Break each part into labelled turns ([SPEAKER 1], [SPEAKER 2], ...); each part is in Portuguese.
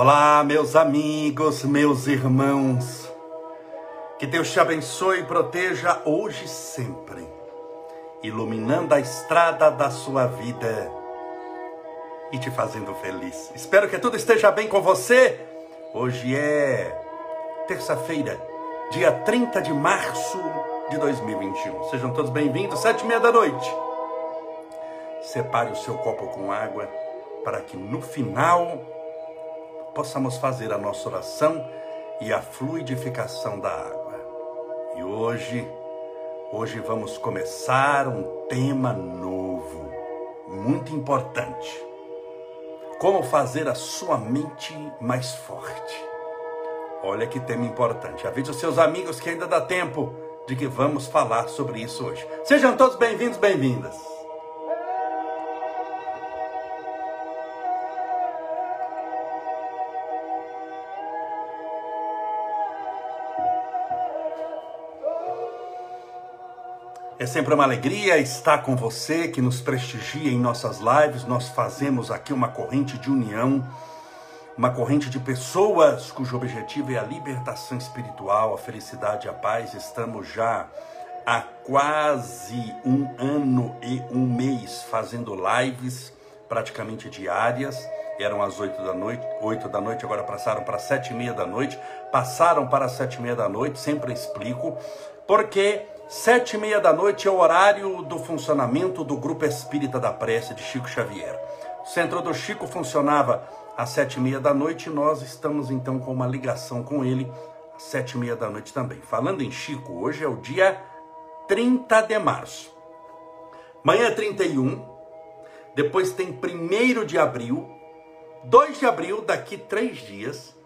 [SPEAKER 1] Olá, meus amigos, meus irmãos. Que Deus te abençoe e proteja hoje e sempre, iluminando a estrada da sua vida e te fazendo feliz. Espero que tudo esteja bem com você. Hoje é terça-feira, dia 30 de março de 2021. Sejam todos bem-vindos, sete e meia da noite. Separe o seu copo com água para que no final possamos fazer a nossa oração e a fluidificação da água. E hoje, hoje vamos começar um tema novo, muito importante. Como fazer a sua mente mais forte. Olha que tema importante. Avise os seus amigos que ainda dá tempo de que vamos falar sobre isso hoje. Sejam todos bem-vindos, bem-vindas. É sempre uma alegria estar com você que nos prestigia em nossas lives. Nós fazemos aqui uma corrente de união, uma corrente de pessoas cujo objetivo é a libertação espiritual, a felicidade, a paz. Estamos já há quase um ano e um mês fazendo lives praticamente diárias. Eram às oito da noite, oito da noite, agora passaram para sete e meia da noite. Passaram para sete e meia da noite, sempre explico, porque Sete e meia da noite é o horário do funcionamento do Grupo Espírita da Prece de Chico Xavier. O centro do Chico funcionava às sete e meia da noite e nós estamos então com uma ligação com ele às sete e meia da noite também. Falando em Chico, hoje é o dia 30 de março. Manhã é 31, depois tem 1 de abril, 2 de abril, daqui três dias,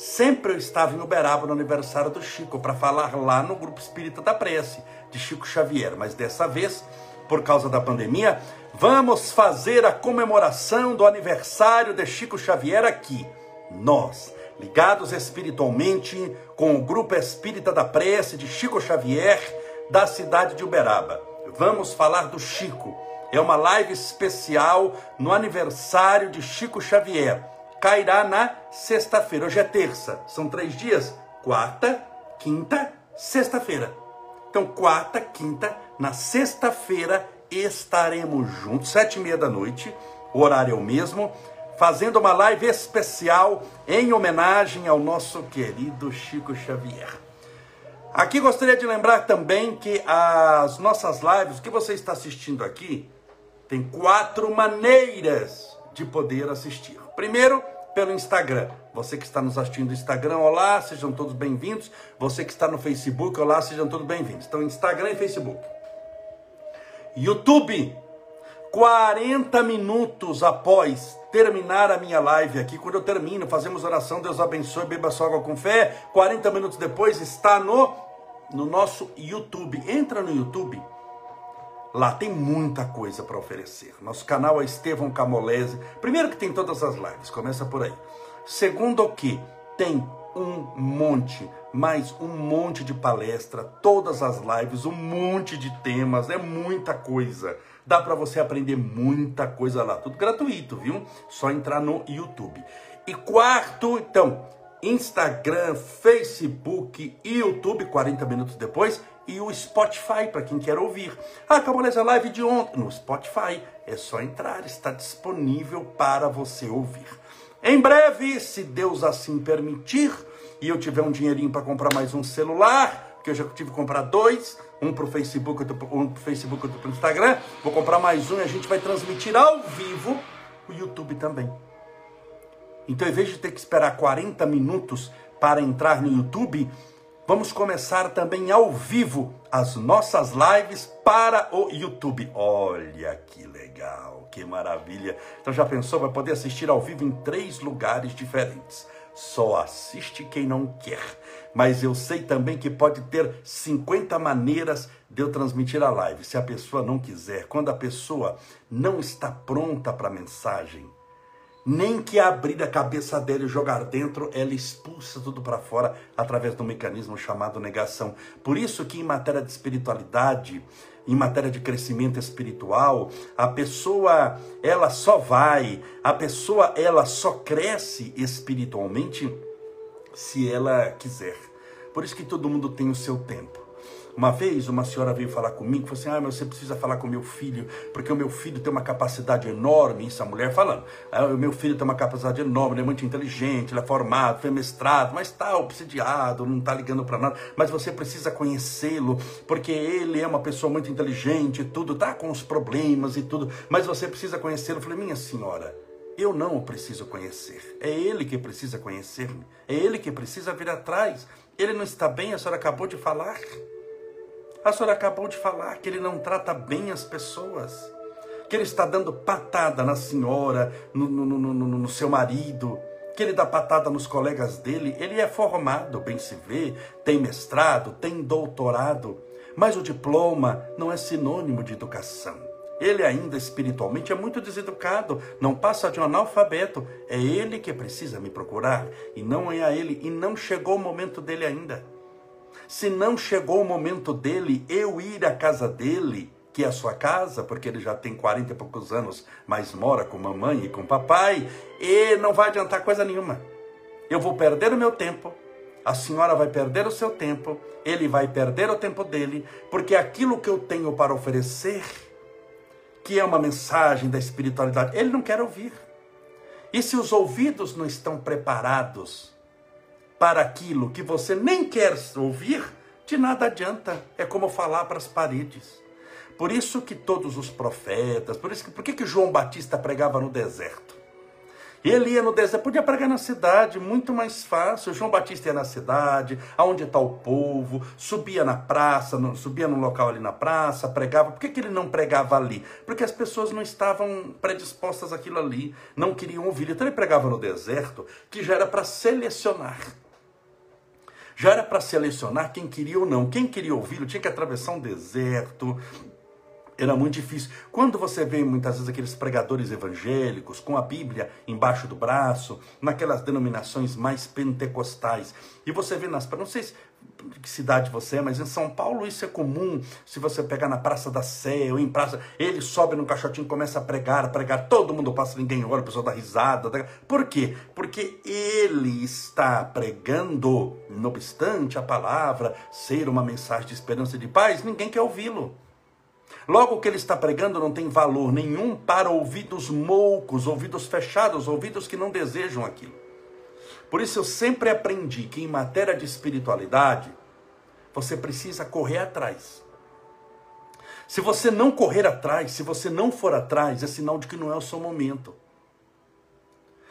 [SPEAKER 1] Sempre eu estava em Uberaba no aniversário do Chico para falar lá no grupo Espírita da Prece de Chico Xavier, mas dessa vez, por causa da pandemia, vamos fazer a comemoração do aniversário de Chico Xavier aqui. Nós, ligados espiritualmente com o grupo Espírita da Prece de Chico Xavier da cidade de Uberaba. Vamos falar do Chico. É uma live especial no aniversário de Chico Xavier cairá na sexta-feira. Hoje é terça, são três dias: quarta, quinta, sexta-feira. Então, quarta, quinta, na sexta-feira estaremos juntos, sete e meia da noite, o horário é o mesmo, fazendo uma live especial em homenagem ao nosso querido Chico Xavier. Aqui gostaria de lembrar também que as nossas lives, o que você está assistindo aqui, tem quatro maneiras de poder assistir. Primeiro, pelo Instagram. Você que está nos assistindo no Instagram, olá, sejam todos bem-vindos. Você que está no Facebook, olá, sejam todos bem-vindos. Então, Instagram e Facebook. YouTube, 40 minutos após terminar a minha live aqui, quando eu termino, fazemos oração, Deus abençoe, beba sua água com fé. 40 minutos depois está no, no nosso YouTube. Entra no YouTube Lá tem muita coisa para oferecer. Nosso canal é Estevão Camolese. Primeiro que tem todas as lives, começa por aí. Segundo que tem um monte, mais um monte de palestra, todas as lives, um monte de temas, é muita coisa. Dá para você aprender muita coisa lá, tudo gratuito, viu? Só entrar no YouTube. E quarto, então, Instagram, Facebook YouTube, 40 minutos depois, e o Spotify para quem quer ouvir. Ah, acabou essa live de ontem no Spotify. É só entrar, está disponível para você ouvir. Em breve, se Deus assim permitir, e eu tiver um dinheirinho para comprar mais um celular, que eu já tive que comprar dois, um para o Facebook, outro um o Facebook, outro para o Instagram, vou comprar mais um e a gente vai transmitir ao vivo o YouTube também. Então, em vez de ter que esperar 40 minutos para entrar no YouTube, Vamos começar também ao vivo as nossas lives para o YouTube. Olha que legal, que maravilha. Então já pensou? Vai poder assistir ao vivo em três lugares diferentes. Só assiste quem não quer. Mas eu sei também que pode ter 50 maneiras de eu transmitir a live. Se a pessoa não quiser, quando a pessoa não está pronta para a mensagem, Nem que abrir a cabeça dela e jogar dentro, ela expulsa tudo para fora através do mecanismo chamado negação. Por isso que em matéria de espiritualidade, em matéria de crescimento espiritual, a pessoa ela só vai, a pessoa ela só cresce espiritualmente se ela quiser. Por isso que todo mundo tem o seu tempo. Uma vez uma senhora veio falar comigo, falou assim: Ah, mas você precisa falar com meu filho, porque o meu filho tem uma capacidade enorme. Isso a mulher falando: ah, O meu filho tem uma capacidade enorme, ele é muito inteligente, ele é formado, foi mestrado, mas está obsidiado, não está ligando para nada. Mas você precisa conhecê-lo, porque ele é uma pessoa muito inteligente, tudo, tá com os problemas e tudo, mas você precisa conhecê-lo. Eu falei: Minha senhora. Eu não o preciso conhecer. É ele que precisa conhecer-me. É ele que precisa vir atrás. Ele não está bem, a senhora acabou de falar. A senhora acabou de falar que ele não trata bem as pessoas, que ele está dando patada na senhora, no, no, no, no, seu marido, que ele dá patada nos colegas dele. Ele é formado, bem se vê, tem mestrado, tem doutorado, mas o diploma não é sinônimo de educação. Ele ainda espiritualmente é muito deseducado, não passa de um analfabeto. É ele que precisa me procurar e não é a ele, e não chegou o momento dele ainda. Se não chegou o momento dele eu ir à casa dele, que é a sua casa, porque ele já tem 40 e poucos anos, mas mora com mamãe e com papai, e não vai adiantar coisa nenhuma. Eu vou perder o meu tempo, a senhora vai perder o seu tempo, ele vai perder o tempo dele, porque aquilo que eu tenho para oferecer, que é uma mensagem da espiritualidade, ele não quer ouvir. E se os ouvidos não estão preparados para aquilo que você nem quer ouvir, de nada adianta. É como falar para as paredes. Por isso que todos os profetas, por isso que por que, que João Batista pregava no deserto? Ele ia no deserto, podia pregar na cidade, muito mais fácil. João Batista ia na cidade, aonde está o povo, subia na praça, subia no local ali na praça, pregava. Por que, que ele não pregava ali? Porque as pessoas não estavam predispostas àquilo ali, não queriam ouvir. Então ele pregava no deserto, que já era para selecionar. Já era para selecionar quem queria ou não. Quem queria ouvi-lo tinha que atravessar um deserto, era muito difícil. Quando você vê muitas vezes aqueles pregadores evangélicos com a Bíblia embaixo do braço, naquelas denominações mais pentecostais, e você vê nas. Não sei se que cidade você é, mas em São Paulo isso é comum. Se você pegar na Praça da Sé ou em praça, ele sobe no caixotinho, começa a pregar, a pregar, todo mundo passa, ninguém olha, o pessoal dá risada. Por quê? Porque ele está pregando, não obstante a palavra ser uma mensagem de esperança e de paz, ninguém quer ouvi-lo. Logo, o que ele está pregando não tem valor nenhum para ouvidos moucos, ouvidos fechados, ouvidos que não desejam aquilo. Por isso eu sempre aprendi que em matéria de espiritualidade, você precisa correr atrás. Se você não correr atrás, se você não for atrás, é sinal de que não é o seu momento.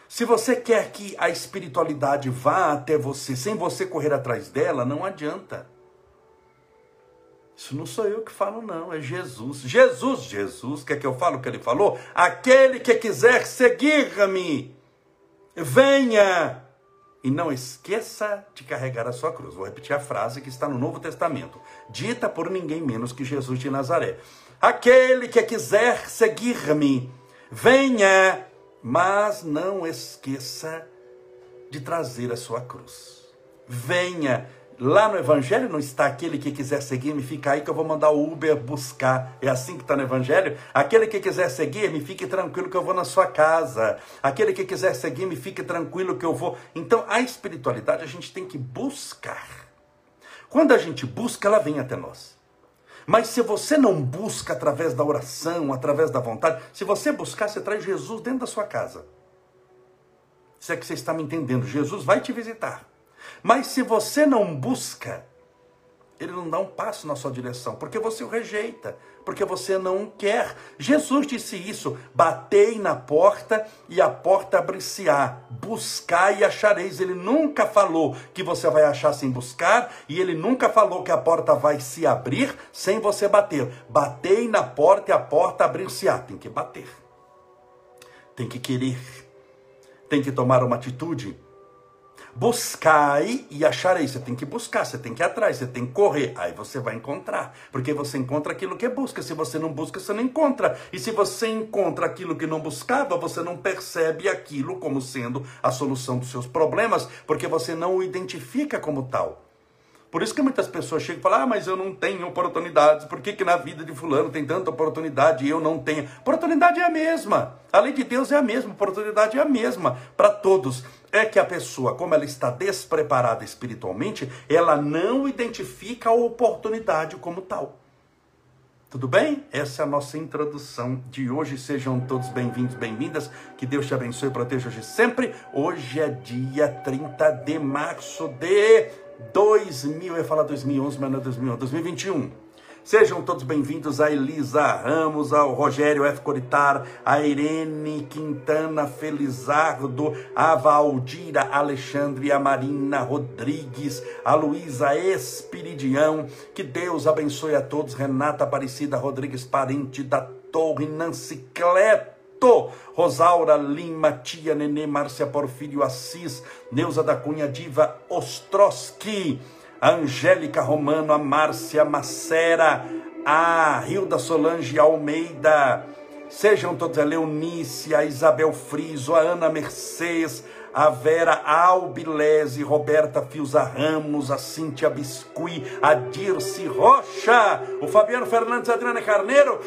[SPEAKER 1] Se você quer que a espiritualidade vá até você sem você correr atrás dela, não adianta. Isso não sou eu que falo, não, é Jesus. Jesus, Jesus, quer que eu falo o que ele falou? Aquele que quiser seguir-me, venha e não esqueça de carregar a sua cruz. Vou repetir a frase que está no Novo Testamento, dita por ninguém menos que Jesus de Nazaré. Aquele que quiser seguir-me, venha, mas não esqueça de trazer a sua cruz. Venha, Lá no Evangelho não está aquele que quiser seguir-me, fica aí que eu vou mandar o Uber buscar. É assim que está no Evangelho? Aquele que quiser seguir-me, fique tranquilo que eu vou na sua casa. Aquele que quiser seguir-me, fique tranquilo que eu vou. Então, a espiritualidade a gente tem que buscar. Quando a gente busca, ela vem até nós. Mas se você não busca através da oração, através da vontade, se você buscar, você traz Jesus dentro da sua casa. Se é que você está me entendendo, Jesus vai te visitar. Mas se você não busca, ele não dá um passo na sua direção, porque você o rejeita, porque você não quer. Jesus disse isso: batei na porta e a porta abrir-se-á, buscai e achareis. Ele nunca falou que você vai achar sem buscar, e ele nunca falou que a porta vai se abrir sem você bater. Batei na porta e a porta abrir-se-á. Tem que bater, tem que querer, tem que tomar uma atitude Buscai e acharei. Você tem que buscar, você tem que ir atrás, você tem que correr. Aí você vai encontrar. Porque você encontra aquilo que busca. Se você não busca, você não encontra. E se você encontra aquilo que não buscava, você não percebe aquilo como sendo a solução dos seus problemas, porque você não o identifica como tal. Por isso que muitas pessoas chegam e falam: Ah, mas eu não tenho oportunidades. Por que, que na vida de Fulano tem tanta oportunidade e eu não tenho? Oportunidade é a mesma. A lei de Deus é a mesma. Oportunidade é a mesma para todos. É que a pessoa, como ela está despreparada espiritualmente, ela não identifica a oportunidade como tal. Tudo bem? Essa é a nossa introdução de hoje. Sejam todos bem-vindos, bem-vindas. Que Deus te abençoe e proteja hoje sempre. Hoje é dia 30 de março de 2000, eu ia falar 2011, mas não é 2011, 2021. Sejam todos bem-vindos a Elisa Ramos, ao Rogério F. Coritar, a Irene Quintana Felizardo, a Valdira Alexandre, a Marina Rodrigues, a Luísa Espiridião. Que Deus abençoe a todos. Renata Aparecida Rodrigues, parente da Torre Nancicleto. Rosaura Lima, Tia Nenê, Márcia Porfírio Assis, Neuza da Cunha Diva Ostroski, a Angélica Romano, a Márcia Macera, a Hilda Solange Almeida, sejam todos a Leonice, a Isabel Friso, a Ana Mercedes, a Vera Albilese, Roberta Fiuza Ramos, a Cíntia Biscuit, a Dirce Rocha, o Fabiano Fernandes, a Adriana Carneiro.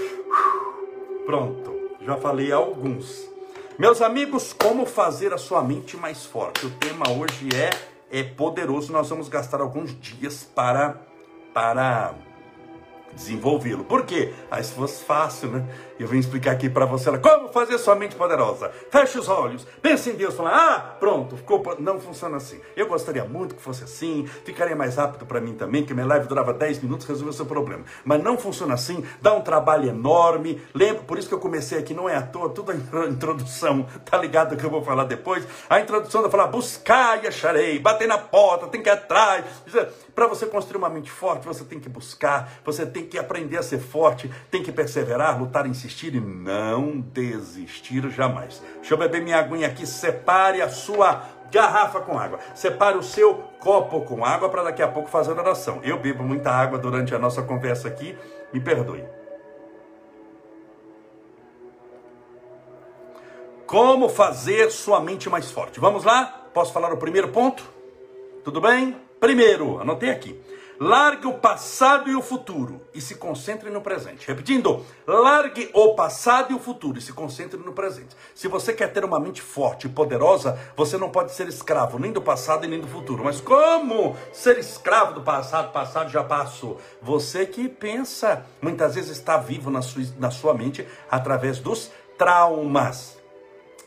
[SPEAKER 1] Pronto já falei alguns. Meus amigos, como fazer a sua mente mais forte? O tema hoje é é poderoso. Nós vamos gastar alguns dias para para desenvolvê-lo. Por quê? Aí se fosse fácil, né? Eu vim explicar aqui para você como fazer sua mente poderosa. Feche os olhos, pense em Deus, fala, ah, pronto, ficou. Não funciona assim. Eu gostaria muito que fosse assim, ficaria mais rápido para mim também, que minha live durava 10 minutos, resolveu seu problema. Mas não funciona assim, dá um trabalho enorme. Lembra, por isso que eu comecei aqui, não é à toa, tudo a introdução, tá ligado que eu vou falar depois. A introdução da falar, buscar e acharei, bater na porta, tem que ir atrás. Para você construir uma mente forte, você tem que buscar, você tem que aprender a ser forte, tem que perseverar, lutar, insistir e não desistir jamais. Deixa eu beber minha aguinha aqui, separe a sua garrafa com água. Separe o seu copo com água para daqui a pouco fazer oração. Eu bebo muita água durante a nossa conversa aqui, me perdoe. Como fazer sua mente mais forte? Vamos lá? Posso falar o primeiro ponto? Tudo bem? Primeiro, anotei aqui. Largue o passado e o futuro e se concentre no presente. Repetindo, largue o passado e o futuro e se concentre no presente. Se você quer ter uma mente forte e poderosa, você não pode ser escravo nem do passado e nem do futuro. Mas como ser escravo do passado? Passado já passou. Você que pensa, muitas vezes está vivo na sua, na sua mente através dos traumas.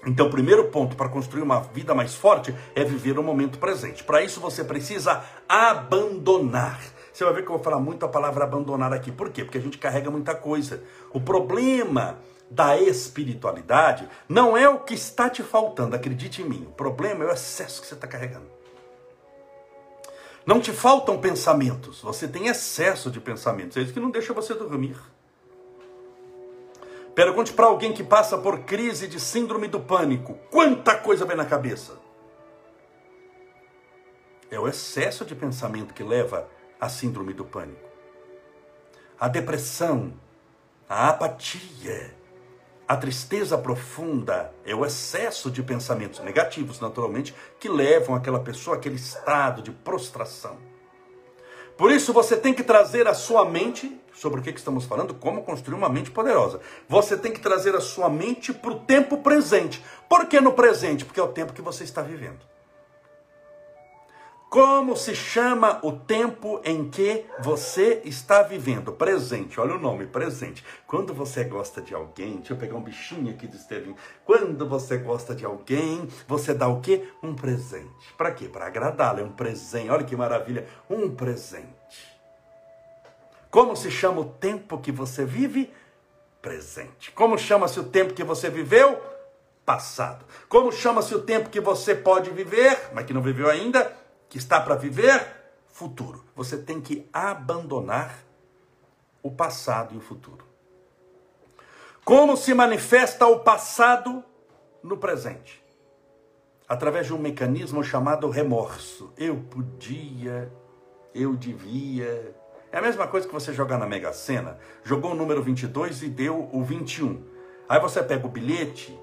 [SPEAKER 1] Então, o primeiro ponto para construir uma vida mais forte é viver o momento presente. Para isso, você precisa abandonar. Você vai ver que eu vou falar muito a palavra abandonar aqui. Por quê? Porque a gente carrega muita coisa. O problema da espiritualidade não é o que está te faltando, acredite em mim. O problema é o excesso que você está carregando. Não te faltam pensamentos, você tem excesso de pensamentos. É isso que não deixa você dormir. Pergunte para alguém que passa por crise de síndrome do pânico: quanta coisa vem na cabeça? É o excesso de pensamento que leva à síndrome do pânico. A depressão, a apatia, a tristeza profunda é o excesso de pensamentos negativos, naturalmente, que levam aquela pessoa àquele estado de prostração. Por isso você tem que trazer a sua mente, sobre o que estamos falando, como construir uma mente poderosa. Você tem que trazer a sua mente para o tempo presente. Por que no presente? Porque é o tempo que você está vivendo. Como se chama o tempo em que você está vivendo? Presente, olha o nome, presente. Quando você gosta de alguém, deixa eu pegar um bichinho aqui do Estevinho. Quando você gosta de alguém, você dá o quê? Um presente. Para quê? Para agradá-lo, é um presente. Olha que maravilha, um presente. Como se chama o tempo que você vive? Presente. Como chama-se o tempo que você viveu? Passado. Como chama-se o tempo que você pode viver, mas que não viveu ainda? Que está para viver futuro. Você tem que abandonar o passado e o futuro. Como se manifesta o passado no presente? através de um mecanismo chamado remorso. Eu podia, eu devia. É a mesma coisa que você jogar na Mega Sena. Jogou o número 22 e deu o 21. Aí você pega o bilhete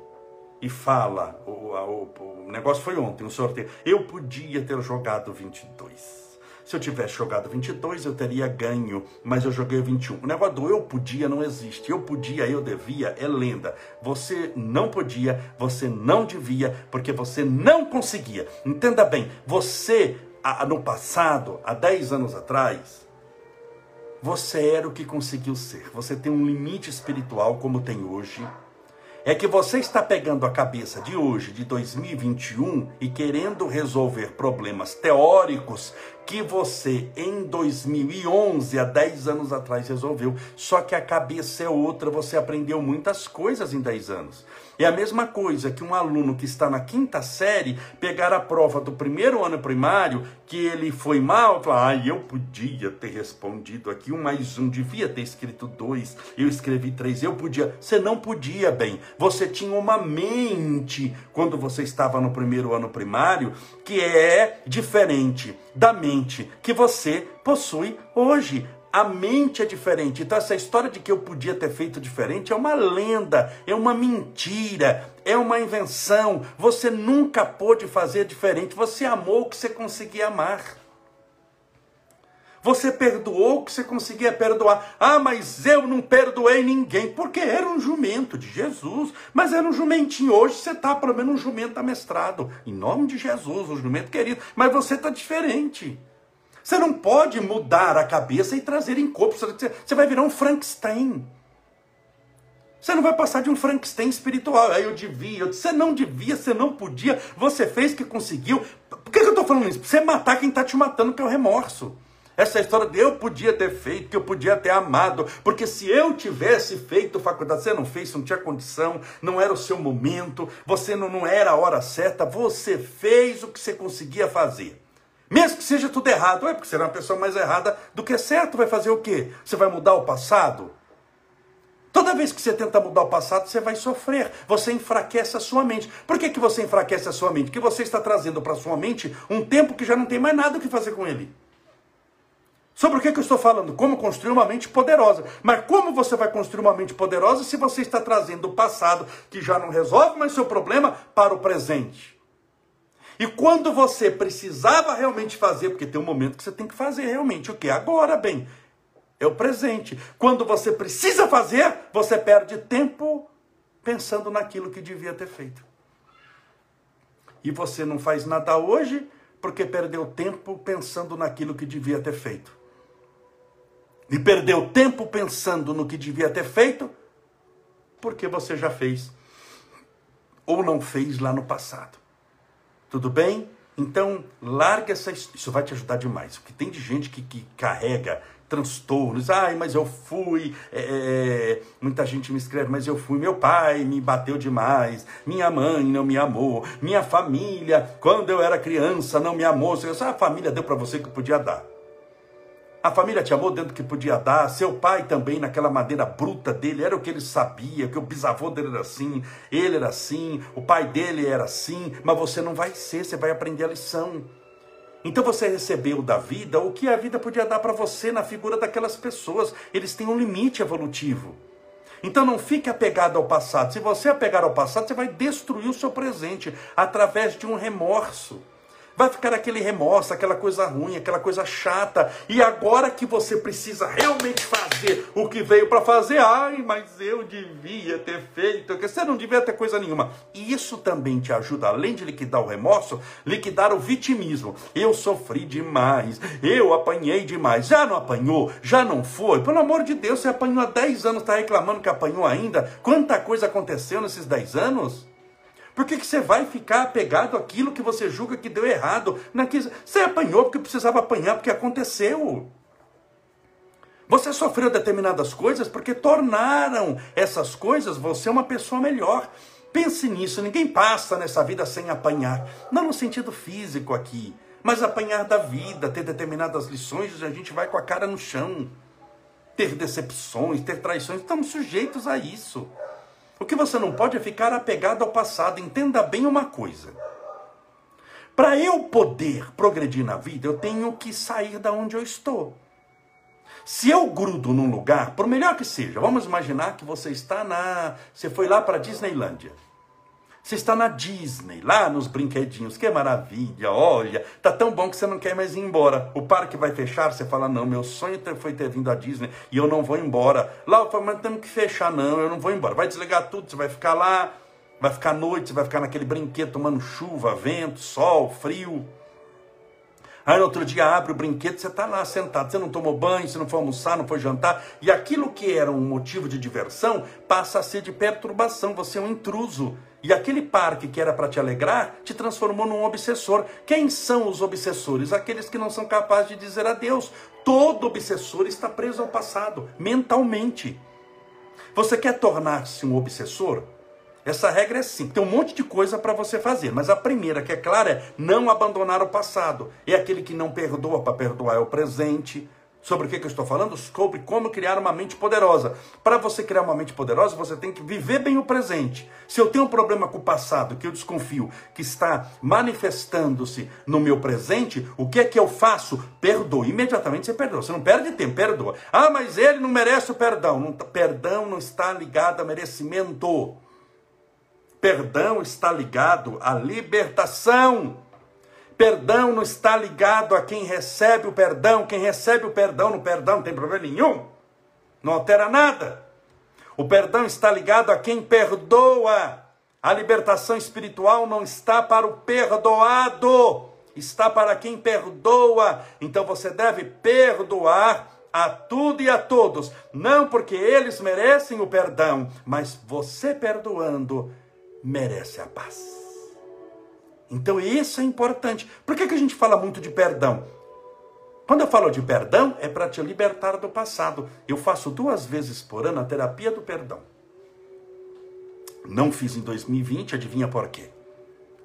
[SPEAKER 1] e fala, o, o, o negócio foi ontem, o sorteio. Eu podia ter jogado 22. Se eu tivesse jogado 22, eu teria ganho, mas eu joguei 21. O negócio do eu podia não existe. Eu podia, eu devia é lenda. Você não podia, você não devia, porque você não conseguia. Entenda bem, você no passado, há 10 anos atrás, você era o que conseguiu ser. Você tem um limite espiritual como tem hoje é que você está pegando a cabeça de hoje, de 2021, e querendo resolver problemas teóricos que você em 2011, há 10 anos atrás, resolveu. Só que a cabeça é outra, você aprendeu muitas coisas em 10 anos. É a mesma coisa que um aluno que está na quinta série pegar a prova do primeiro ano primário, que ele foi mal, falar, ah, eu podia ter respondido aqui um mais um, devia ter escrito dois, eu escrevi três, eu podia. Você não podia bem. Você tinha uma mente quando você estava no primeiro ano primário que é diferente da mente que você possui hoje. A mente é diferente. Então, essa história de que eu podia ter feito diferente é uma lenda, é uma mentira, é uma invenção. Você nunca pôde fazer diferente. Você amou o que você conseguia amar. Você perdoou o que você conseguia perdoar. Ah, mas eu não perdoei ninguém, porque era um jumento de Jesus. Mas era um jumentinho. Hoje você está, pelo menos, um jumento amestrado. Em nome de Jesus, um jumento querido. Mas você está diferente. Você não pode mudar a cabeça e trazer em corpo. Você vai virar um Frankenstein. Você não vai passar de um Frankenstein espiritual. Aí eu devia, você não devia, você não podia, você fez que conseguiu. Por que, eu estou falando isso? Você matar quem está te matando, que é o remorso. Essa história de eu podia ter feito, que eu podia ter amado, porque se eu tivesse feito faculdade, você não fez, você não tinha condição, não era o seu momento, você não, não era a hora certa, você fez o que você conseguia fazer. Mesmo que seja tudo errado, é porque será uma pessoa mais errada do que certo, vai fazer o quê? Você vai mudar o passado? Toda vez que você tenta mudar o passado, você vai sofrer. Você enfraquece a sua mente. Por que, que você enfraquece a sua mente? Porque você está trazendo para sua mente um tempo que já não tem mais nada o que fazer com ele. Sobre o que, que eu estou falando? Como construir uma mente poderosa. Mas como você vai construir uma mente poderosa se você está trazendo o passado, que já não resolve mais seu problema, para o presente? E quando você precisava realmente fazer, porque tem um momento que você tem que fazer realmente o que? Agora, bem, é o presente. Quando você precisa fazer, você perde tempo pensando naquilo que devia ter feito. E você não faz nada hoje porque perdeu tempo pensando naquilo que devia ter feito. E perdeu tempo pensando no que devia ter feito porque você já fez ou não fez lá no passado. Tudo bem? Então, larga essa. Isso vai te ajudar demais. Porque tem de gente que, que carrega transtornos. Ai, mas eu fui. É, é, muita gente me escreve, mas eu fui. Meu pai me bateu demais. Minha mãe não me amou. Minha família, quando eu era criança, não me amou. A família deu para você que podia dar. A família te amou dentro que podia dar. Seu pai também, naquela maneira bruta dele, era o que ele sabia, que o bisavô dele era assim, ele era assim, o pai dele era assim, mas você não vai ser, você vai aprender a lição. Então você recebeu da vida o que a vida podia dar para você na figura daquelas pessoas. Eles têm um limite evolutivo. Então não fique apegado ao passado. Se você apegar ao passado, você vai destruir o seu presente através de um remorso. Vai ficar aquele remorso, aquela coisa ruim, aquela coisa chata. E agora que você precisa realmente fazer o que veio para fazer, ai, mas eu devia ter feito. Você não devia ter coisa nenhuma. E isso também te ajuda, além de liquidar o remorso, liquidar o vitimismo. Eu sofri demais, eu apanhei demais. Já não apanhou? Já não foi? Pelo amor de Deus, você apanhou há 10 anos, está reclamando que apanhou ainda? Quanta coisa aconteceu nesses 10 anos? Por que, que você vai ficar apegado àquilo que você julga que deu errado? Naquilo... Você apanhou porque precisava apanhar, porque aconteceu. Você sofreu determinadas coisas porque tornaram essas coisas você uma pessoa melhor. Pense nisso, ninguém passa nessa vida sem apanhar. Não no sentido físico aqui, mas apanhar da vida, ter determinadas lições, a gente vai com a cara no chão. Ter decepções, ter traições, estamos sujeitos a isso. O que você não pode é ficar apegado ao passado. Entenda bem uma coisa. Para eu poder progredir na vida, eu tenho que sair da onde eu estou. Se eu grudo num lugar, por melhor que seja, vamos imaginar que você está na. Você foi lá para Disneylândia. Você está na Disney, lá nos brinquedinhos, que maravilha, olha, tá tão bom que você não quer mais ir embora. O parque vai fechar, você fala, não, meu sonho foi ter vindo à Disney e eu não vou embora. Lá eu falo, mas temos que fechar, não, eu não vou embora. Vai desligar tudo, você vai ficar lá, vai ficar à noite, você vai ficar naquele brinquedo tomando chuva, vento, sol, frio. Aí no outro dia abre o brinquedo, você está lá sentado, você não tomou banho, você não foi almoçar, não foi jantar, e aquilo que era um motivo de diversão passa a ser de perturbação, você é um intruso. E aquele parque que era para te alegrar te transformou num obsessor. Quem são os obsessores? Aqueles que não são capazes de dizer adeus. Todo obsessor está preso ao passado, mentalmente. Você quer tornar-se um obsessor? Essa regra é sim. Tem um monte de coisa para você fazer, mas a primeira, que é clara, é não abandonar o passado. É aquele que não perdoa para perdoar é o presente. Sobre o que, que eu estou falando? Sobre como criar uma mente poderosa. Para você criar uma mente poderosa, você tem que viver bem o presente. Se eu tenho um problema com o passado, que eu desconfio que está manifestando-se no meu presente, o que é que eu faço? Perdoa. Imediatamente você perdoa. Você não perde tempo, perdoa. Ah, mas ele não merece o perdão. Não, perdão não está ligado a merecimento. Perdão está ligado à libertação. Perdão não está ligado a quem recebe o perdão. Quem recebe o perdão no perdão não tem problema nenhum. Não altera nada. O perdão está ligado a quem perdoa. A libertação espiritual não está para o perdoado, está para quem perdoa. Então você deve perdoar a tudo e a todos, não porque eles merecem o perdão, mas você perdoando merece a paz. Então isso é importante. Por que, que a gente fala muito de perdão? Quando eu falo de perdão, é para te libertar do passado. Eu faço duas vezes por ano a terapia do perdão. Não fiz em 2020, adivinha por quê?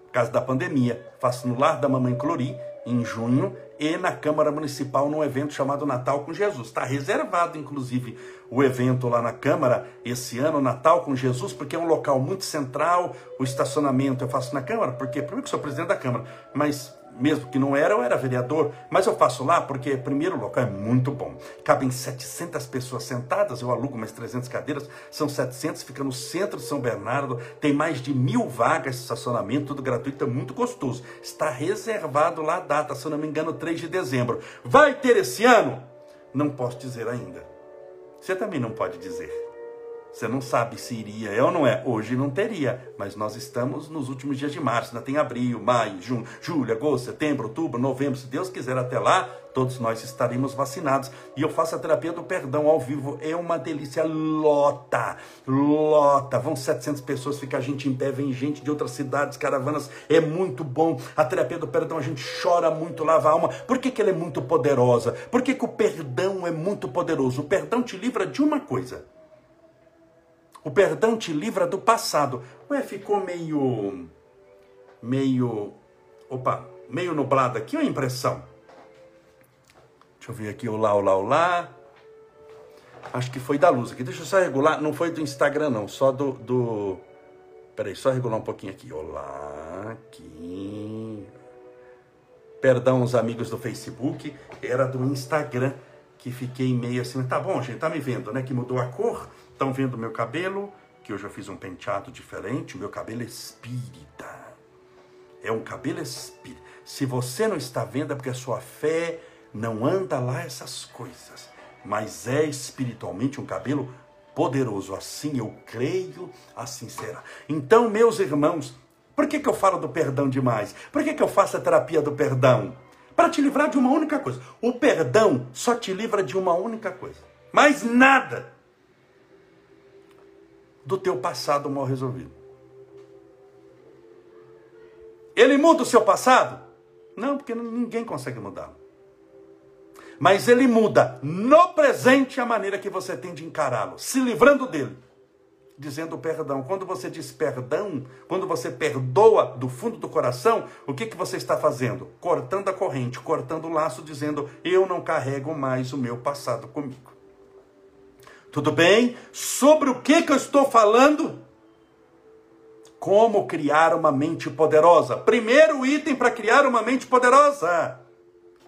[SPEAKER 1] Por causa da pandemia. Faço no Lar da Mamãe Clori, em junho, e na Câmara Municipal num evento chamado Natal com Jesus. Está reservado, inclusive, o evento lá na Câmara esse ano, Natal com Jesus, porque é um local muito central. O estacionamento eu faço na Câmara, porque primeiro que sou presidente da Câmara, mas mesmo que não era, eu era vereador, mas eu faço lá porque, primeiro, o local é muito bom. Cabem 700 pessoas sentadas, eu alugo mais 300 cadeiras, são 700, fica no centro de São Bernardo, tem mais de mil vagas de estacionamento, tudo gratuito, é muito gostoso. Está reservado lá a data, se eu não me engano, 3 de dezembro. Vai ter esse ano? Não posso dizer ainda. Você também não pode dizer. Você não sabe se iria, é ou não é? Hoje não teria, mas nós estamos nos últimos dias de março, ainda tem abril, maio, junho, julho, agosto, setembro, outubro, novembro. Se Deus quiser até lá, todos nós estaremos vacinados. E eu faço a terapia do perdão ao vivo, é uma delícia, lota, lota. Vão 700 pessoas, fica a gente em pé, vem gente de outras cidades, caravanas, é muito bom. A terapia do perdão, a gente chora muito, lava a alma. Por que, que ela é muito poderosa? Por que, que o perdão é muito poderoso? O perdão te livra de uma coisa o perdão te livra do passado. Ué, ficou meio. meio. opa, meio nublado aqui, a impressão. Deixa eu ver aqui, olá, olá, olá. Acho que foi da luz aqui. Deixa eu só regular. Não foi do Instagram, não. Só do. do... Peraí, só regular um pouquinho aqui. Olá, aqui. Perdão, os amigos do Facebook. Era do Instagram que fiquei meio assim. Tá bom, gente, tá me vendo, né? Que mudou a cor. Estão vendo meu cabelo? Que eu fiz um penteado diferente. O meu cabelo é espírita. É um cabelo espírita. Se você não está vendo, é porque a sua fé não anda lá essas coisas. Mas é espiritualmente um cabelo poderoso. Assim eu creio, assim será. Então, meus irmãos, por que, que eu falo do perdão demais? Por que, que eu faço a terapia do perdão? Para te livrar de uma única coisa. O perdão só te livra de uma única coisa. Mais nada do teu passado mal resolvido. Ele muda o seu passado? Não, porque ninguém consegue mudá-lo. Mas ele muda no presente a maneira que você tem de encará-lo, se livrando dele, dizendo perdão. Quando você diz perdão, quando você perdoa do fundo do coração, o que, que você está fazendo? Cortando a corrente, cortando o laço, dizendo: Eu não carrego mais o meu passado comigo. Tudo bem? Sobre o que, que eu estou falando? Como criar uma mente poderosa? Primeiro item para criar uma mente poderosa: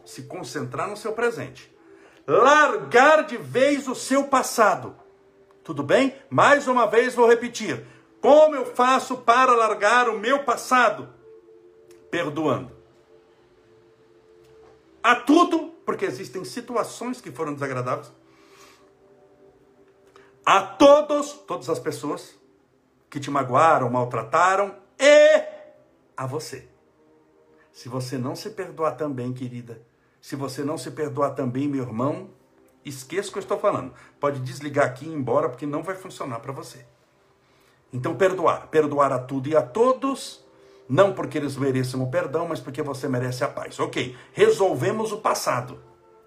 [SPEAKER 1] se concentrar no seu presente. Largar de vez o seu passado. Tudo bem? Mais uma vez vou repetir. Como eu faço para largar o meu passado? Perdoando. A tudo, porque existem situações que foram desagradáveis. A todos, todas as pessoas que te magoaram, maltrataram e a você. Se você não se perdoar também, querida, se você não se perdoar também, meu irmão, esqueça o que eu estou falando. Pode desligar aqui e ir embora, porque não vai funcionar para você. Então, perdoar. Perdoar a tudo e a todos, não porque eles mereçam o perdão, mas porque você merece a paz. Ok, resolvemos o passado.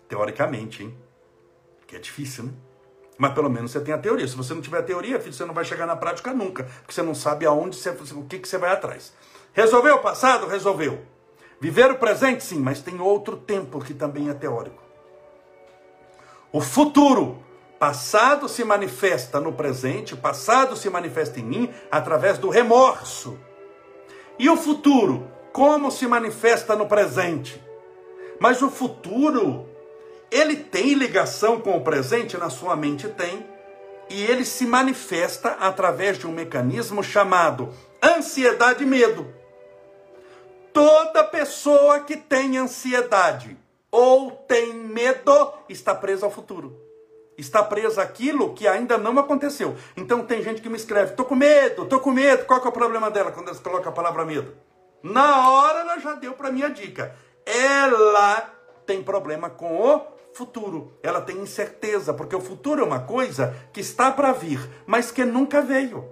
[SPEAKER 1] Teoricamente, hein? Que é difícil, né? Mas pelo menos você tem a teoria. Se você não tiver a teoria, filho, você não vai chegar na prática nunca. Porque você não sabe aonde você, o que, que você vai atrás. Resolveu o passado? Resolveu. Viver o presente, sim, mas tem outro tempo que também é teórico. O futuro. Passado se manifesta no presente, passado se manifesta em mim através do remorso. E o futuro? Como se manifesta no presente? Mas o futuro, ele tem ligação com o presente? Na sua mente tem. E ele se manifesta através de um mecanismo chamado ansiedade e medo. Toda pessoa que tem ansiedade ou tem medo está presa ao futuro está presa àquilo que ainda não aconteceu. Então tem gente que me escreve: tô com medo, tô com medo. Qual que é o problema dela quando ela coloca a palavra medo? Na hora ela já deu para mim a dica. Ela tem problema com o futuro. Ela tem incerteza, porque o futuro é uma coisa que está para vir, mas que nunca veio.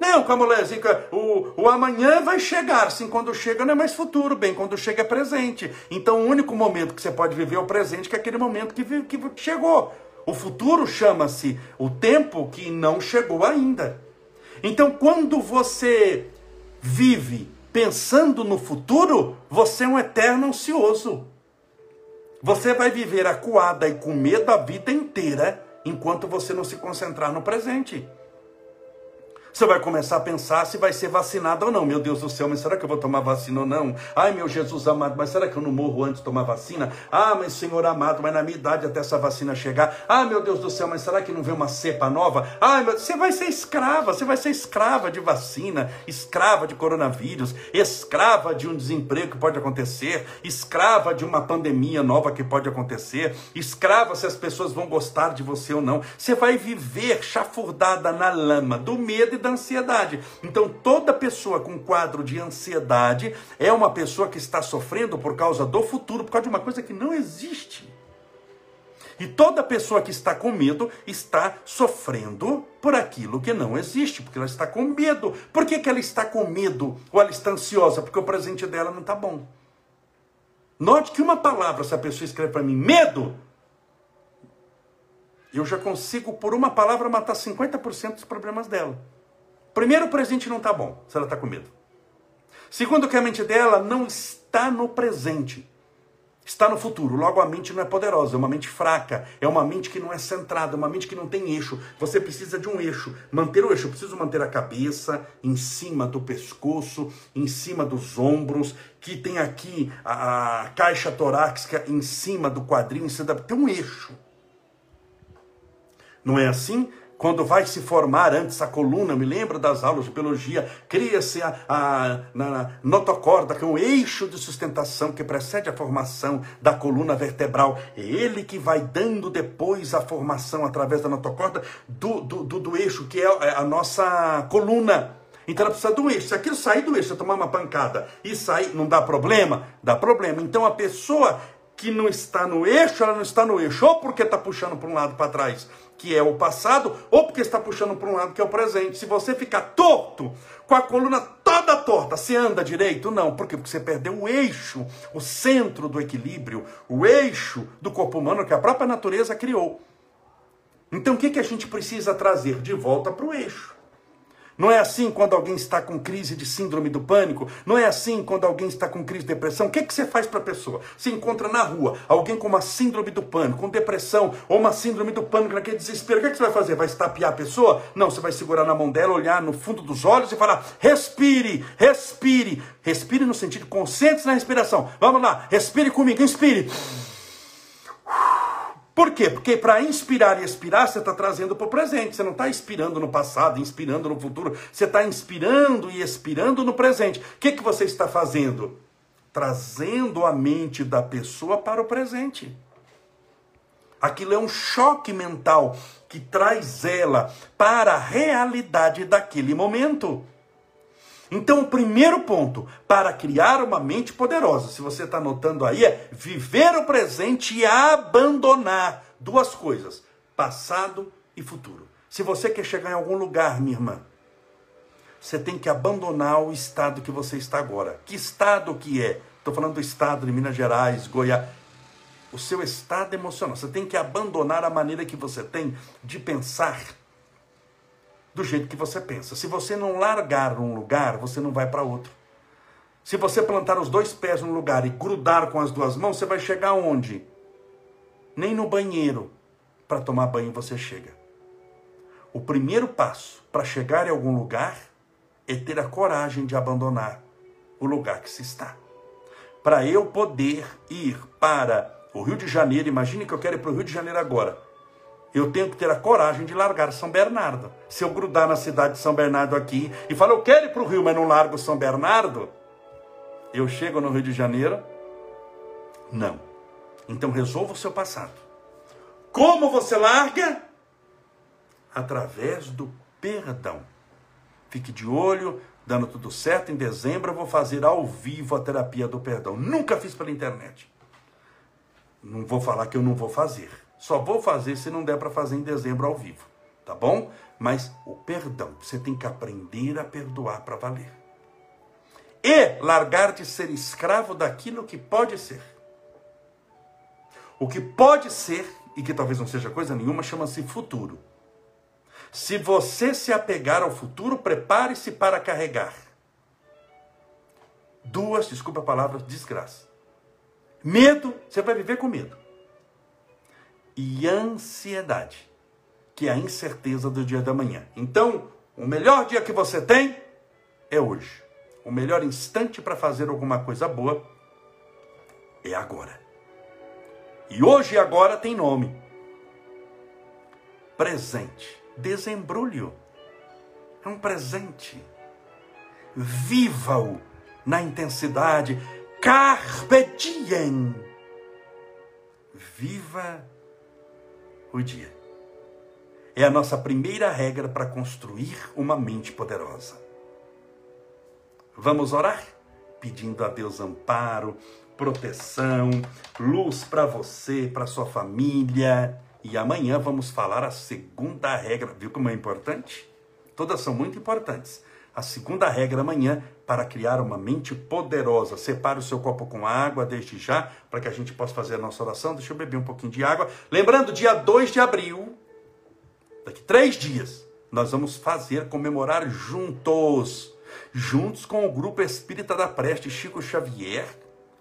[SPEAKER 1] Não, Camulézica, o, o amanhã vai chegar. Sim, quando chega não é mais futuro, bem, quando chega é presente. Então o único momento que você pode viver é o presente, que é aquele momento que, que chegou. O futuro chama-se o tempo que não chegou ainda. Então quando você vive pensando no futuro, você é um eterno ansioso. Você vai viver acuada e com medo a vida inteira enquanto você não se concentrar no presente. Você vai começar a pensar se vai ser vacinado ou não. Meu Deus do céu, mas será que eu vou tomar vacina ou não? Ai, meu Jesus amado, mas será que eu não morro antes de tomar vacina? Ah, mas Senhor amado, mas na minha idade até essa vacina chegar. Ah, meu Deus do céu, mas será que não vem uma cepa nova? Ah, meu... você vai ser escrava, você vai ser escrava de vacina, escrava de coronavírus, escrava de um desemprego que pode acontecer, escrava de uma pandemia nova que pode acontecer, escrava se as pessoas vão gostar de você ou não. Você vai viver chafurdada na lama do medo e da ansiedade. Então, toda pessoa com quadro de ansiedade é uma pessoa que está sofrendo por causa do futuro, por causa de uma coisa que não existe. E toda pessoa que está com medo está sofrendo por aquilo que não existe, porque ela está com medo. Por que, que ela está com medo ou ela está ansiosa? Porque o presente dela não está bom. Note que uma palavra, se a pessoa escreve para mim medo, eu já consigo, por uma palavra, matar 50% dos problemas dela. Primeiro, o presente não está bom, se ela está com medo. Segundo, que a mente dela não está no presente, está no futuro. Logo, a mente não é poderosa, é uma mente fraca, é uma mente que não é centrada, é uma mente que não tem eixo. Você precisa de um eixo. Manter o eixo, eu preciso manter a cabeça em cima do pescoço, em cima dos ombros, que tem aqui a, a caixa torácica em cima do quadril, da... tem um eixo. Não é assim? Quando vai se formar antes a coluna, me lembro das aulas de biologia, cria-se a, a na, notocorda, que é um eixo de sustentação que precede a formação da coluna vertebral. É ele que vai dando depois a formação através da notocorda do, do, do, do eixo, que é, é a nossa coluna. Então ela precisa do eixo. Se aquilo sair do eixo, tomar uma pancada e sair, não dá problema? Dá problema. Então a pessoa que não está no eixo, ela não está no eixo, ou porque está puxando para um lado para trás, que é o passado, ou porque está puxando para um lado que é o presente. Se você ficar torto, com a coluna toda torta, você anda direito? Não, por quê? Porque você perdeu o eixo, o centro do equilíbrio, o eixo do corpo humano que a própria natureza criou. Então o que, que a gente precisa trazer de volta para o eixo? Não é assim quando alguém está com crise de síndrome do pânico? Não é assim quando alguém está com crise de depressão? O que, que você faz para a pessoa? Se encontra na rua alguém com uma síndrome do pânico, com depressão ou uma síndrome do pânico, naquele desespero, o que, que você vai fazer? Vai estapear a pessoa? Não, você vai segurar na mão dela, olhar no fundo dos olhos e falar: respire, respire. Respire no sentido consciente na respiração. Vamos lá, respire comigo, inspire. Por quê? Porque para inspirar e expirar, você está trazendo para o presente. Você não está inspirando no passado, inspirando no futuro. Você está inspirando e expirando no presente. O que, que você está fazendo? Trazendo a mente da pessoa para o presente. Aquilo é um choque mental que traz ela para a realidade daquele momento. Então, o primeiro ponto para criar uma mente poderosa, se você está anotando aí, é viver o presente e abandonar duas coisas: passado e futuro. Se você quer chegar em algum lugar, minha irmã, você tem que abandonar o estado que você está agora. Que estado que é? Estou falando do estado de Minas Gerais, Goiás. O seu estado emocional. Você tem que abandonar a maneira que você tem de pensar do jeito que você pensa. Se você não largar um lugar, você não vai para outro. Se você plantar os dois pés no lugar e grudar com as duas mãos, você vai chegar onde? Nem no banheiro para tomar banho você chega. O primeiro passo para chegar em algum lugar é ter a coragem de abandonar o lugar que se está. Para eu poder ir para o Rio de Janeiro, imagine que eu quero ir para o Rio de Janeiro agora eu tenho que ter a coragem de largar São Bernardo. Se eu grudar na cidade de São Bernardo aqui e falar, eu quero ir para o Rio, mas não largo São Bernardo, eu chego no Rio de Janeiro? Não. Então resolva o seu passado. Como você larga? Através do perdão. Fique de olho, dando tudo certo. Em dezembro eu vou fazer ao vivo a terapia do perdão. Nunca fiz pela internet. Não vou falar que eu não vou fazer só vou fazer se não der para fazer em dezembro ao vivo, tá bom? Mas o perdão, você tem que aprender a perdoar para valer. E largar de ser escravo daquilo que pode ser. O que pode ser, e que talvez não seja coisa nenhuma, chama-se futuro. Se você se apegar ao futuro, prepare-se para carregar. Duas, desculpa a palavra, desgraça. Medo, você vai viver com medo e ansiedade, que é a incerteza do dia da manhã. Então, o melhor dia que você tem é hoje. O melhor instante para fazer alguma coisa boa é agora. E hoje e agora tem nome. Presente. Desembrulho. É um presente. Viva-o na intensidade. Carpe diem. Viva o dia. É a nossa primeira regra para construir uma mente poderosa. Vamos orar? Pedindo a Deus amparo, proteção, luz para você, para sua família. E amanhã vamos falar a segunda regra. Viu como é importante? Todas são muito importantes. A segunda regra amanhã para criar uma mente poderosa. Separe o seu copo com água desde já, para que a gente possa fazer a nossa oração. Deixa eu beber um pouquinho de água. Lembrando, dia 2 de abril, daqui três dias, nós vamos fazer, comemorar juntos, juntos com o Grupo Espírita da Preste Chico Xavier,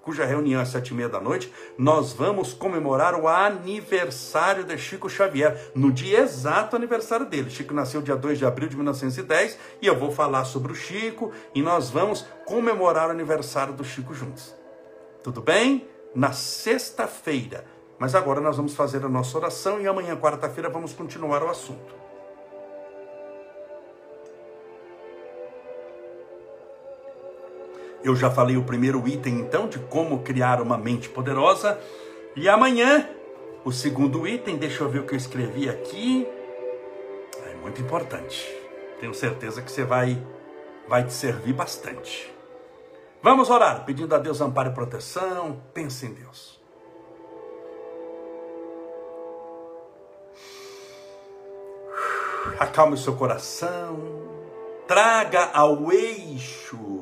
[SPEAKER 1] cuja reunião é às sete e meia da noite, nós vamos comemorar o aniversário de Chico Xavier, no dia exato aniversário dele. Chico nasceu dia 2 de abril de 1910 e eu vou falar sobre o Chico e nós vamos comemorar o aniversário do Chico juntos. Tudo bem? Na sexta-feira. Mas agora nós vamos fazer a nossa oração e amanhã, quarta-feira, vamos continuar o assunto. Eu já falei o primeiro item, então, de como criar uma mente poderosa. E amanhã, o segundo item, deixa eu ver o que eu escrevi aqui. É muito importante. Tenho certeza que você vai, vai te servir bastante. Vamos orar, pedindo a Deus amparo e proteção. Pense em Deus. Acalme o seu coração. Traga ao eixo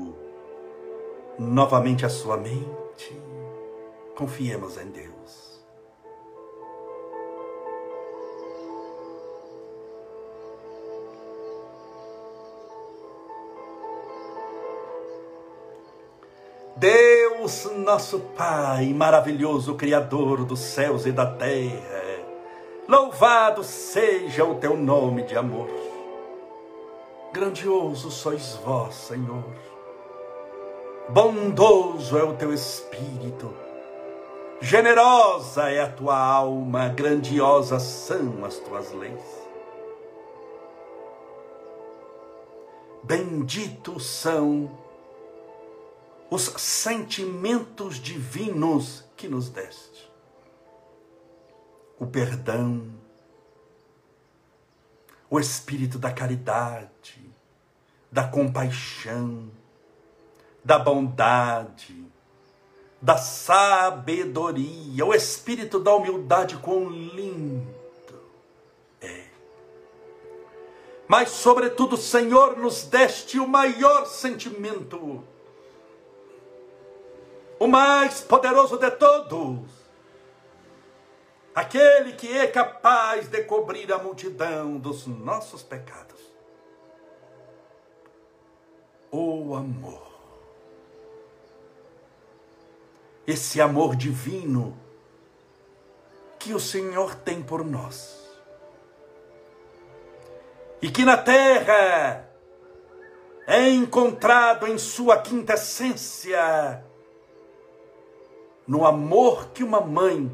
[SPEAKER 1] novamente a sua mente. Confiemos em Deus. Deus, nosso Pai, maravilhoso Criador dos céus e da terra, louvado seja o teu nome de amor. Grandioso sois vós, Senhor Bondoso é o teu espírito. Generosa é a tua alma, grandiosas são as tuas leis. Benditos são os sentimentos divinos que nos deste. O perdão, o espírito da caridade, da compaixão, da bondade, da sabedoria, o espírito da humildade, quão lindo mas, sobretudo, Senhor, nos deste o maior sentimento, o mais poderoso de todos, aquele que é capaz de cobrir a multidão dos nossos pecados. O amor. Esse amor divino que o Senhor tem por nós e que na terra é encontrado em sua quinta essência no amor que uma mãe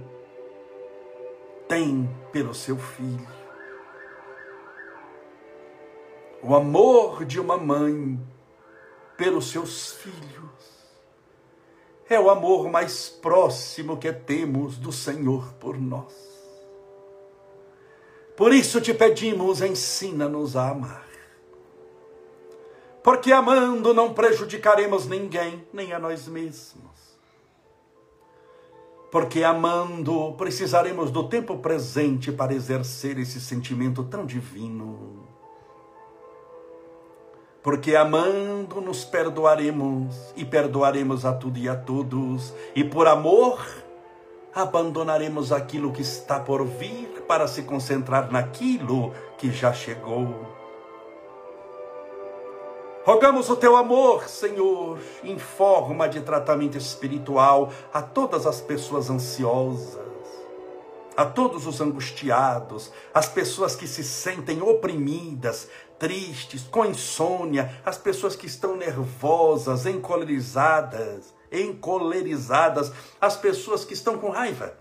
[SPEAKER 1] tem pelo seu filho. O amor de uma mãe pelos seus filhos é o amor mais próximo que temos do Senhor por nós. Por isso te pedimos, ensina-nos a amar. Porque amando não prejudicaremos ninguém, nem a nós mesmos. Porque amando precisaremos do tempo presente para exercer esse sentimento tão divino. Porque amando nos perdoaremos e perdoaremos a tudo e a todos, e por amor abandonaremos aquilo que está por vir para se concentrar naquilo que já chegou. Rogamos o teu amor, Senhor, em forma de tratamento espiritual a todas as pessoas ansiosas, a todos os angustiados, as pessoas que se sentem oprimidas, tristes, com insônia, as pessoas que estão nervosas, encolerizadas encolerizadas, as pessoas que estão com raiva.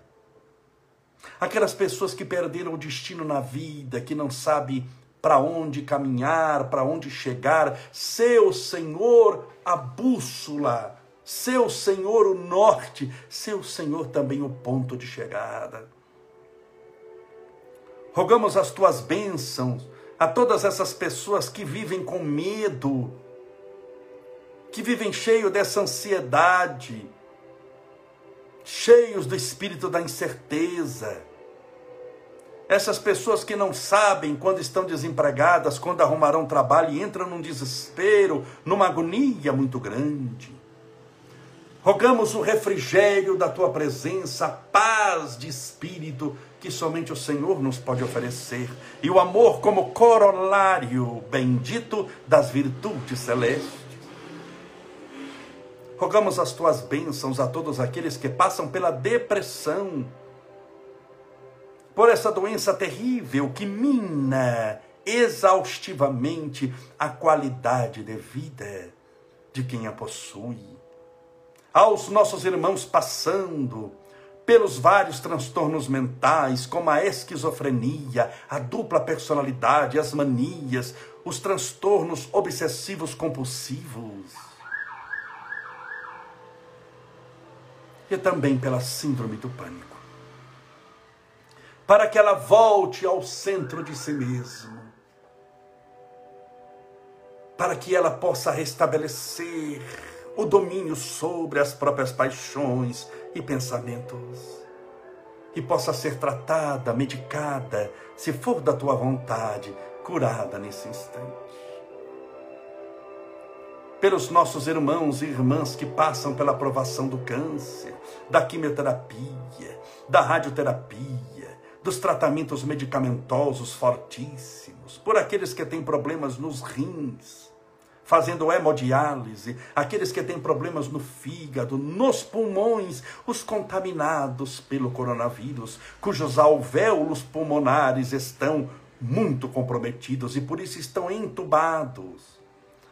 [SPEAKER 1] Aquelas pessoas que perderam o destino na vida, que não sabe para onde caminhar, para onde chegar, seu Senhor a bússola, seu Senhor o norte, seu Senhor também o ponto de chegada. Rogamos as tuas bênçãos a todas essas pessoas que vivem com medo, que vivem cheios dessa ansiedade, cheios do espírito da incerteza. Essas pessoas que não sabem quando estão desempregadas, quando arrumarão trabalho e entram num desespero, numa agonia muito grande. Rogamos o refrigério da tua presença, a paz de espírito que somente o Senhor nos pode oferecer, e o amor como corolário bendito das virtudes celestes. Rogamos as tuas bênçãos a todos aqueles que passam pela depressão, por essa doença terrível que mina exaustivamente a qualidade de vida de quem a possui. Aos nossos irmãos passando pelos vários transtornos mentais, como a esquizofrenia, a dupla personalidade, as manias, os transtornos obsessivos compulsivos e também pela síndrome do pânico. Para que ela volte ao centro de si mesma. Para que ela possa restabelecer o domínio sobre as próprias paixões e pensamentos. E possa ser tratada, medicada, se for da tua vontade, curada nesse instante pelos nossos irmãos e irmãs que passam pela aprovação do câncer, da quimioterapia, da radioterapia, dos tratamentos medicamentosos fortíssimos, por aqueles que têm problemas nos rins, fazendo hemodiálise, aqueles que têm problemas no fígado, nos pulmões, os contaminados pelo coronavírus, cujos alvéolos pulmonares estão muito comprometidos e por isso estão entubados,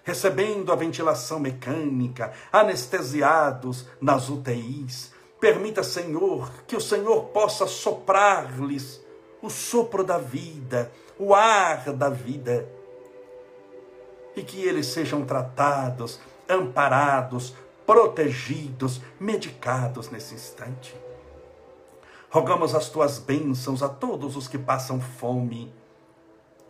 [SPEAKER 1] recebendo a ventilação mecânica, anestesiados nas UTIs. Permita, Senhor, que o Senhor possa soprar-lhes o sopro da vida, o ar da vida e que eles sejam tratados, amparados, protegidos, medicados nesse instante. Rogamos as tuas bênçãos a todos os que passam fome,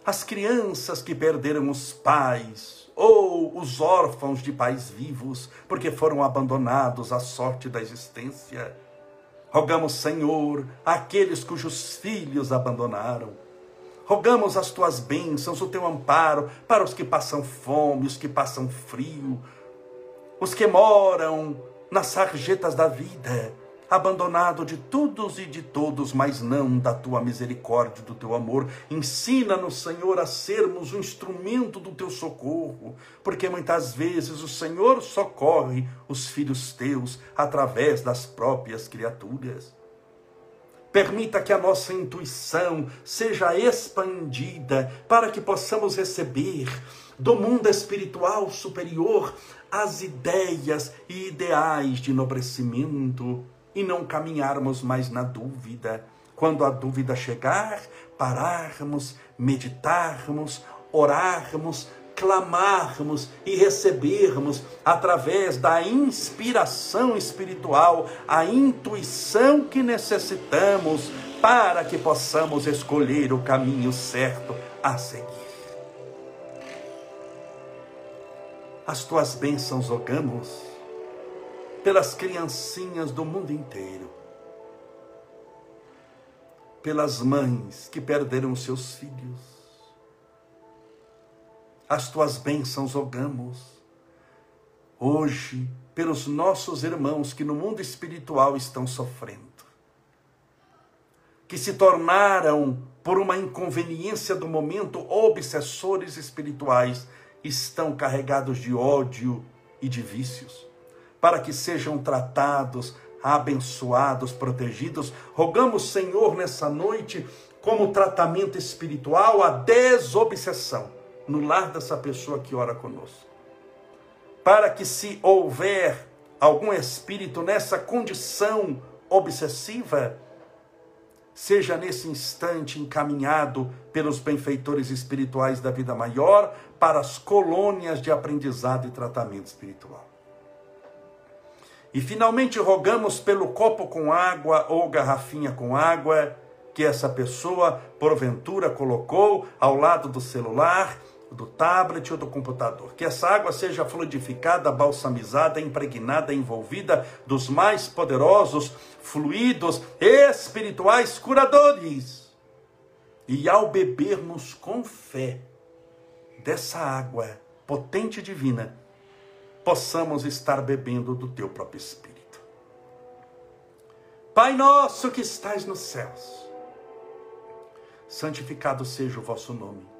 [SPEAKER 1] as crianças que perderam os pais, ou os órfãos de pais vivos, porque foram abandonados à sorte da existência. Rogamos, Senhor, aqueles cujos filhos abandonaram Rogamos as tuas bênçãos, o teu amparo para os que passam fome, os que passam frio, os que moram nas sarjetas da vida, abandonado de todos e de todos, mas não da tua misericórdia, do teu amor. Ensina-nos, Senhor, a sermos um instrumento do teu socorro, porque muitas vezes o Senhor socorre os filhos teus através das próprias criaturas. Permita que a nossa intuição seja expandida para que possamos receber do mundo espiritual superior as ideias e ideais de enobrecimento e não caminharmos mais na dúvida. Quando a dúvida chegar, pararmos, meditarmos, orarmos, clamarmos e recebermos através da inspiração espiritual, a intuição que necessitamos para que possamos escolher o caminho certo a seguir. As tuas bênçãos rogamos pelas criancinhas do mundo inteiro, pelas mães que perderam seus filhos, as tuas bênçãos rogamos. Hoje, pelos nossos irmãos que no mundo espiritual estão sofrendo, que se tornaram, por uma inconveniência do momento, obsessores espirituais, estão carregados de ódio e de vícios, para que sejam tratados, abençoados, protegidos. Rogamos, Senhor, nessa noite, como tratamento espiritual, a desobsessão no lar dessa pessoa que ora conosco. Para que, se houver algum espírito nessa condição obsessiva, seja nesse instante encaminhado pelos benfeitores espirituais da vida maior para as colônias de aprendizado e tratamento espiritual. E finalmente rogamos pelo copo com água ou garrafinha com água que essa pessoa porventura colocou ao lado do celular do tablet ou do computador. Que essa água seja fluidificada, balsamizada, impregnada, envolvida dos mais poderosos fluidos espirituais curadores. E ao bebermos com fé dessa água potente e divina, possamos estar bebendo do teu próprio Espírito. Pai nosso que estais nos céus, santificado seja o vosso nome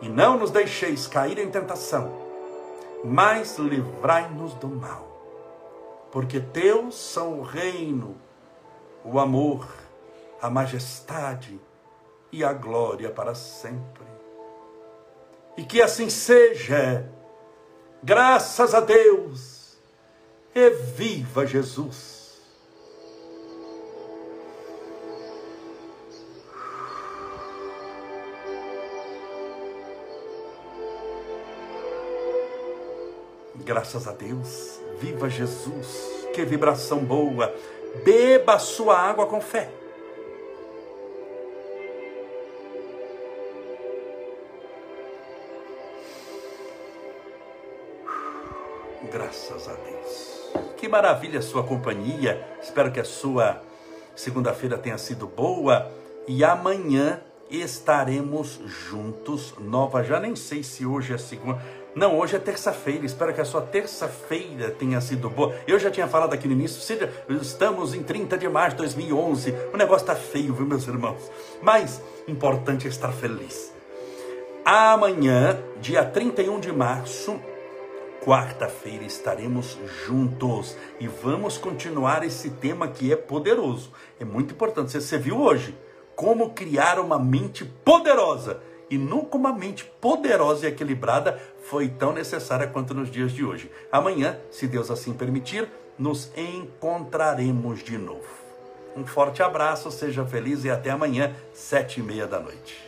[SPEAKER 1] e não nos deixeis cair em tentação, mas livrai-nos do mal. Porque teus são o reino, o amor, a majestade e a glória para sempre. E que assim seja, graças a Deus, e viva Jesus! Graças a Deus. Viva Jesus. Que vibração boa. Beba a sua água com fé. Graças a Deus. Que maravilha a sua companhia. Espero que a sua segunda-feira tenha sido boa e amanhã estaremos juntos nova. Já nem sei se hoje é segunda. Não, hoje é terça-feira. Espero que a sua terça-feira tenha sido boa. Eu já tinha falado aqui no início, seja, estamos em 30 de março de 2011. O negócio está feio, viu, meus irmãos? Mas importante é estar feliz. Amanhã, dia 31 de março, quarta-feira, estaremos juntos e vamos continuar esse tema que é poderoso. É muito importante. Você viu hoje como criar uma mente poderosa. E nunca uma mente poderosa e equilibrada foi tão necessária quanto nos dias de hoje. Amanhã, se Deus assim permitir, nos encontraremos de novo. Um forte abraço, seja feliz e até amanhã, sete e meia da noite.